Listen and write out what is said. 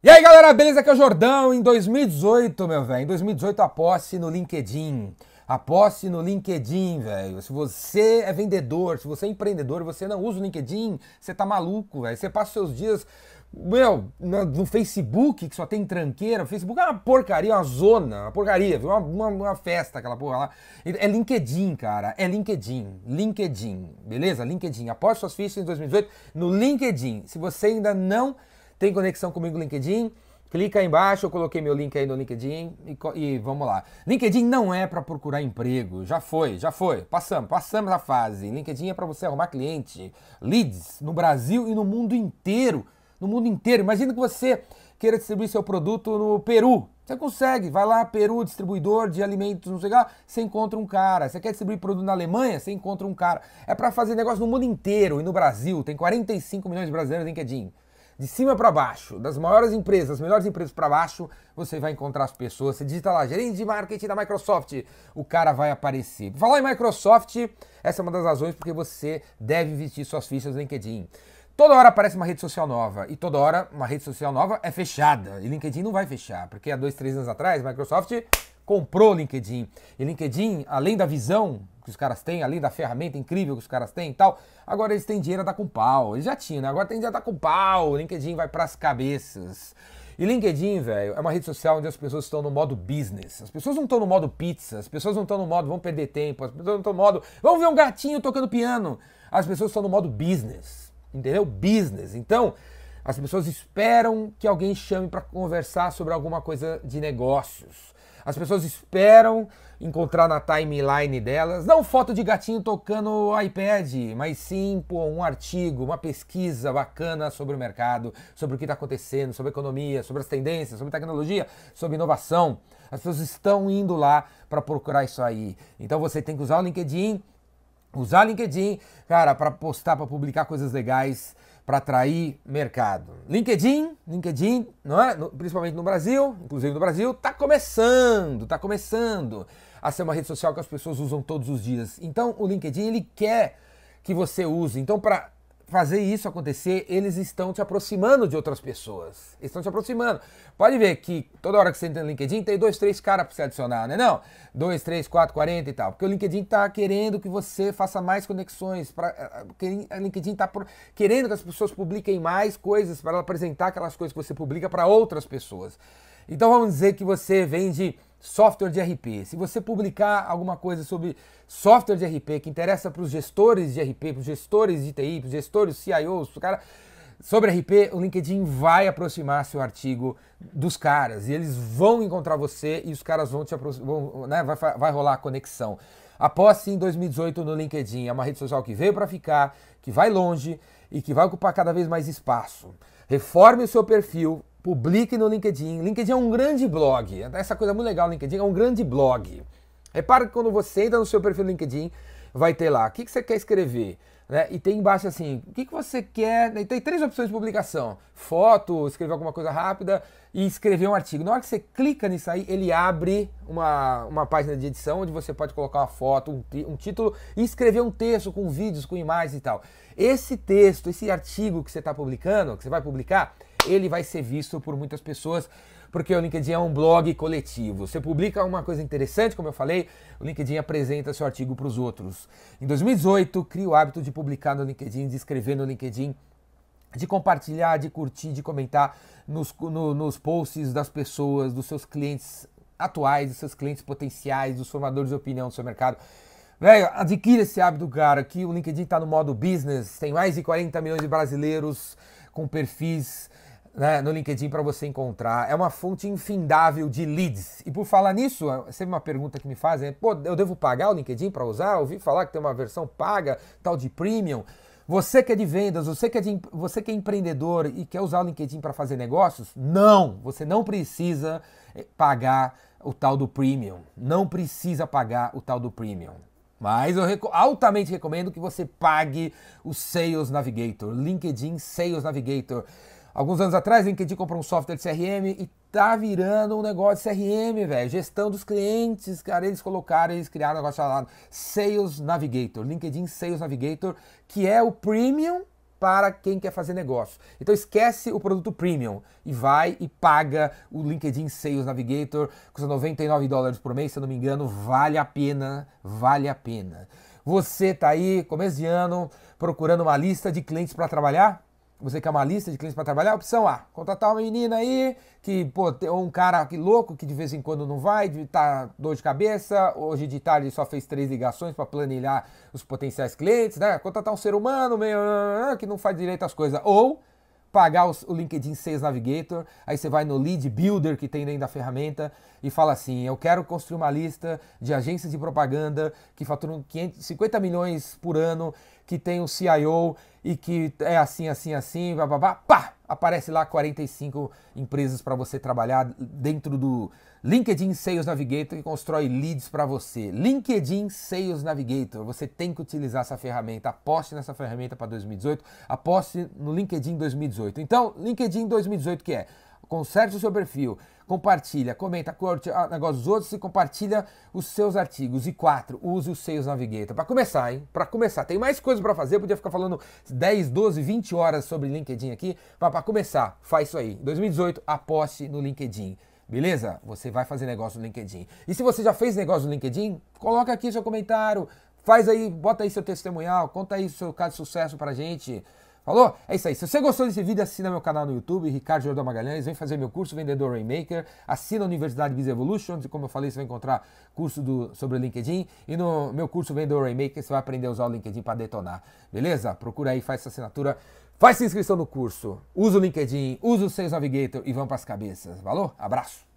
E aí galera, beleza? Aqui é o Jordão. Em 2018, meu velho, em 2018 aposte no LinkedIn. Aposte no LinkedIn, velho. Se você é vendedor, se você é empreendedor, você não usa o LinkedIn, você tá maluco, velho. Você passa seus dias, meu, no, no, Facebook, que só tem tranqueira. O Facebook é uma porcaria, uma zona, uma porcaria, viu? Uma, uma, uma, festa, aquela porra lá. É LinkedIn, cara. É LinkedIn. LinkedIn, beleza? LinkedIn. Aposte suas fichas em 2018 no LinkedIn. Se você ainda não tem conexão comigo no LinkedIn? Clica aí embaixo, eu coloquei meu link aí no LinkedIn e, e vamos lá. LinkedIn não é para procurar emprego, já foi, já foi. Passamos, passamos a fase. LinkedIn é para você arrumar cliente, leads no Brasil e no mundo inteiro. No mundo inteiro. Imagina que você queira distribuir seu produto no Peru. Você consegue, vai lá, Peru, distribuidor de alimentos, não sei lá, você encontra um cara. Você quer distribuir produto na Alemanha, você encontra um cara. É para fazer negócio no mundo inteiro e no Brasil. Tem 45 milhões de brasileiros no LinkedIn de cima para baixo, das maiores empresas, das melhores empresas para baixo, você vai encontrar as pessoas. Você digita lá, gerente de marketing da Microsoft, o cara vai aparecer. Falar em Microsoft, essa é uma das razões porque você deve investir suas fichas no LinkedIn. Toda hora aparece uma rede social nova e toda hora uma rede social nova é fechada. E LinkedIn não vai fechar, porque há dois, três anos atrás, Microsoft comprou o LinkedIn. E LinkedIn, além da visão que os caras têm, além da ferramenta incrível que os caras têm e tal, agora eles têm dinheiro a dar com pau. Eles já tinham, né? Agora tem dinheiro a dar com pau. O LinkedIn vai pras cabeças. E LinkedIn, velho, é uma rede social onde as pessoas estão no modo business. As pessoas não estão no modo pizza, as pessoas não estão no modo vão perder tempo, as pessoas não estão no modo vamos ver um gatinho tocando piano. As pessoas estão no modo business, entendeu? Business. Então, as pessoas esperam que alguém chame para conversar sobre alguma coisa de negócios. As pessoas esperam encontrar na timeline delas, não foto de gatinho tocando iPad, mas sim pô, um artigo, uma pesquisa bacana sobre o mercado, sobre o que está acontecendo, sobre economia, sobre as tendências, sobre tecnologia, sobre inovação. As pessoas estão indo lá para procurar isso aí. Então você tem que usar o LinkedIn, usar o LinkedIn, cara, para postar, para publicar coisas legais para atrair mercado. LinkedIn, LinkedIn, não é? No, principalmente no Brasil, inclusive no Brasil, está começando, está começando a ser uma rede social que as pessoas usam todos os dias. Então, o LinkedIn ele quer que você use. Então, para fazer isso acontecer, eles estão te aproximando de outras pessoas. Eles estão te aproximando. Pode ver que toda hora que você entra no LinkedIn tem dois, três caras para você adicionar, né? Não, dois, três, quatro, quarenta e tal. Porque o LinkedIn está querendo que você faça mais conexões. Pra, eh, o LinkedIn está querendo que as pessoas publiquem mais coisas para apresentar aquelas coisas que você publica para outras pessoas. Então vamos dizer que você vende software de RP. Se você publicar alguma coisa sobre software de RP que interessa para os gestores de RP, para os gestores de TI, para os gestores CIOs, o cara sobre RP, o LinkedIn vai aproximar seu artigo dos caras e eles vão encontrar você e os caras vão te aproximar, né, vai, vai rolar a conexão. Aposte em 2018 no LinkedIn, é uma rede social que veio para ficar, que vai longe e que vai ocupar cada vez mais espaço. Reforme o seu perfil, publique no LinkedIn. LinkedIn é um grande blog. Essa coisa muito legal, LinkedIn é um grande blog. Repara que quando você entra no seu perfil no LinkedIn, vai ter lá o que, que você quer escrever. Né? E tem embaixo assim, o que, que você quer. E tem três opções de publicação: foto, escrever alguma coisa rápida e escrever um artigo. Na hora que você clica nisso aí, ele abre uma, uma página de edição onde você pode colocar uma foto, um, um título e escrever um texto com vídeos, com imagens e tal. Esse texto, esse artigo que você está publicando, que você vai publicar, ele vai ser visto por muitas pessoas, porque o LinkedIn é um blog coletivo. Você publica uma coisa interessante, como eu falei, o LinkedIn apresenta seu artigo para os outros. Em 2018, crie o hábito de publicar no LinkedIn, de escrever no LinkedIn, de compartilhar, de curtir, de comentar nos, no, nos posts das pessoas, dos seus clientes atuais, dos seus clientes potenciais, dos formadores de opinião do seu mercado. Velho, adquira esse hábito, cara, que o LinkedIn está no modo business, tem mais de 40 milhões de brasileiros com perfis né, no LinkedIn para você encontrar. É uma fonte infindável de leads. E por falar nisso, sempre uma pergunta que me fazem é: pô, eu devo pagar o LinkedIn para usar? Eu ouvi falar que tem uma versão paga, tal de premium. Você que é de vendas, você que é, de, você que é empreendedor e quer usar o LinkedIn para fazer negócios? Não, você não precisa eh, pagar o tal do premium. Não precisa pagar o tal do premium. Mas eu altamente recomendo que você pague o Sales Navigator, LinkedIn Sales Navigator. Alguns anos atrás, LinkedIn comprou um software de CRM e tá virando um negócio de CRM, velho. Gestão dos clientes, cara, eles colocaram, eles criaram um negócio chamado Sales Navigator, LinkedIn Sales Navigator, que é o premium para quem quer fazer negócio. Então esquece o produto premium e vai e paga o LinkedIn Sales Navigator, custa 99 dólares por mês, se eu não me engano, vale a pena, vale a pena. Você tá aí, começo de ano, procurando uma lista de clientes para trabalhar? Você quer uma lista de clientes para trabalhar? Opção A, contratar uma menina aí, que, pô, ou um cara que louco que de vez em quando não vai, de tá dor de cabeça, hoje de tarde só fez três ligações para planilhar os potenciais clientes, né? Contratar um ser humano meio que não faz direito às coisas. Ou pagar o LinkedIn Sales Navigator, aí você vai no Lead Builder que tem dentro da ferramenta e fala assim: eu quero construir uma lista de agências de propaganda que faturam 550 milhões por ano, que tem um CIO e que é assim, assim, assim, babá, pá! Aparece lá 45 empresas para você trabalhar dentro do LinkedIn Sales Navigator que constrói leads para você. LinkedIn Sales Navigator, você tem que utilizar essa ferramenta. Aposte nessa ferramenta para 2018, aposte no LinkedIn 2018. Então, LinkedIn 2018 que é? Conserte o seu perfil, compartilha, comenta, curte o negócio dos outros e compartilha os seus artigos. E quatro, use o Sales Navigator. Para começar, hein? Para começar. Tem mais coisa para fazer, eu podia ficar falando 10, 12, 20 horas sobre LinkedIn aqui, mas para começar, faz isso aí. 2018, aposte no LinkedIn. Beleza? Você vai fazer negócio no LinkedIn. E se você já fez negócio no LinkedIn, coloca aqui seu comentário, faz aí, bota aí seu testemunhal, conta aí seu caso de sucesso pra gente. Falou? É isso aí. Se você gostou desse vídeo, assina meu canal no YouTube, Ricardo Jordão Magalhães. Vem fazer meu curso Vendedor Rainmaker. Assina a Universidade Biz Evolution. Como eu falei, você vai encontrar curso do, sobre LinkedIn. E no meu curso Vendedor Rainmaker, você vai aprender a usar o LinkedIn para detonar. Beleza? Procura aí, faz essa assinatura. Faz sua inscrição no curso. Usa o LinkedIn, usa o Sales Navigator e vamos para as cabeças. Valeu? Abraço!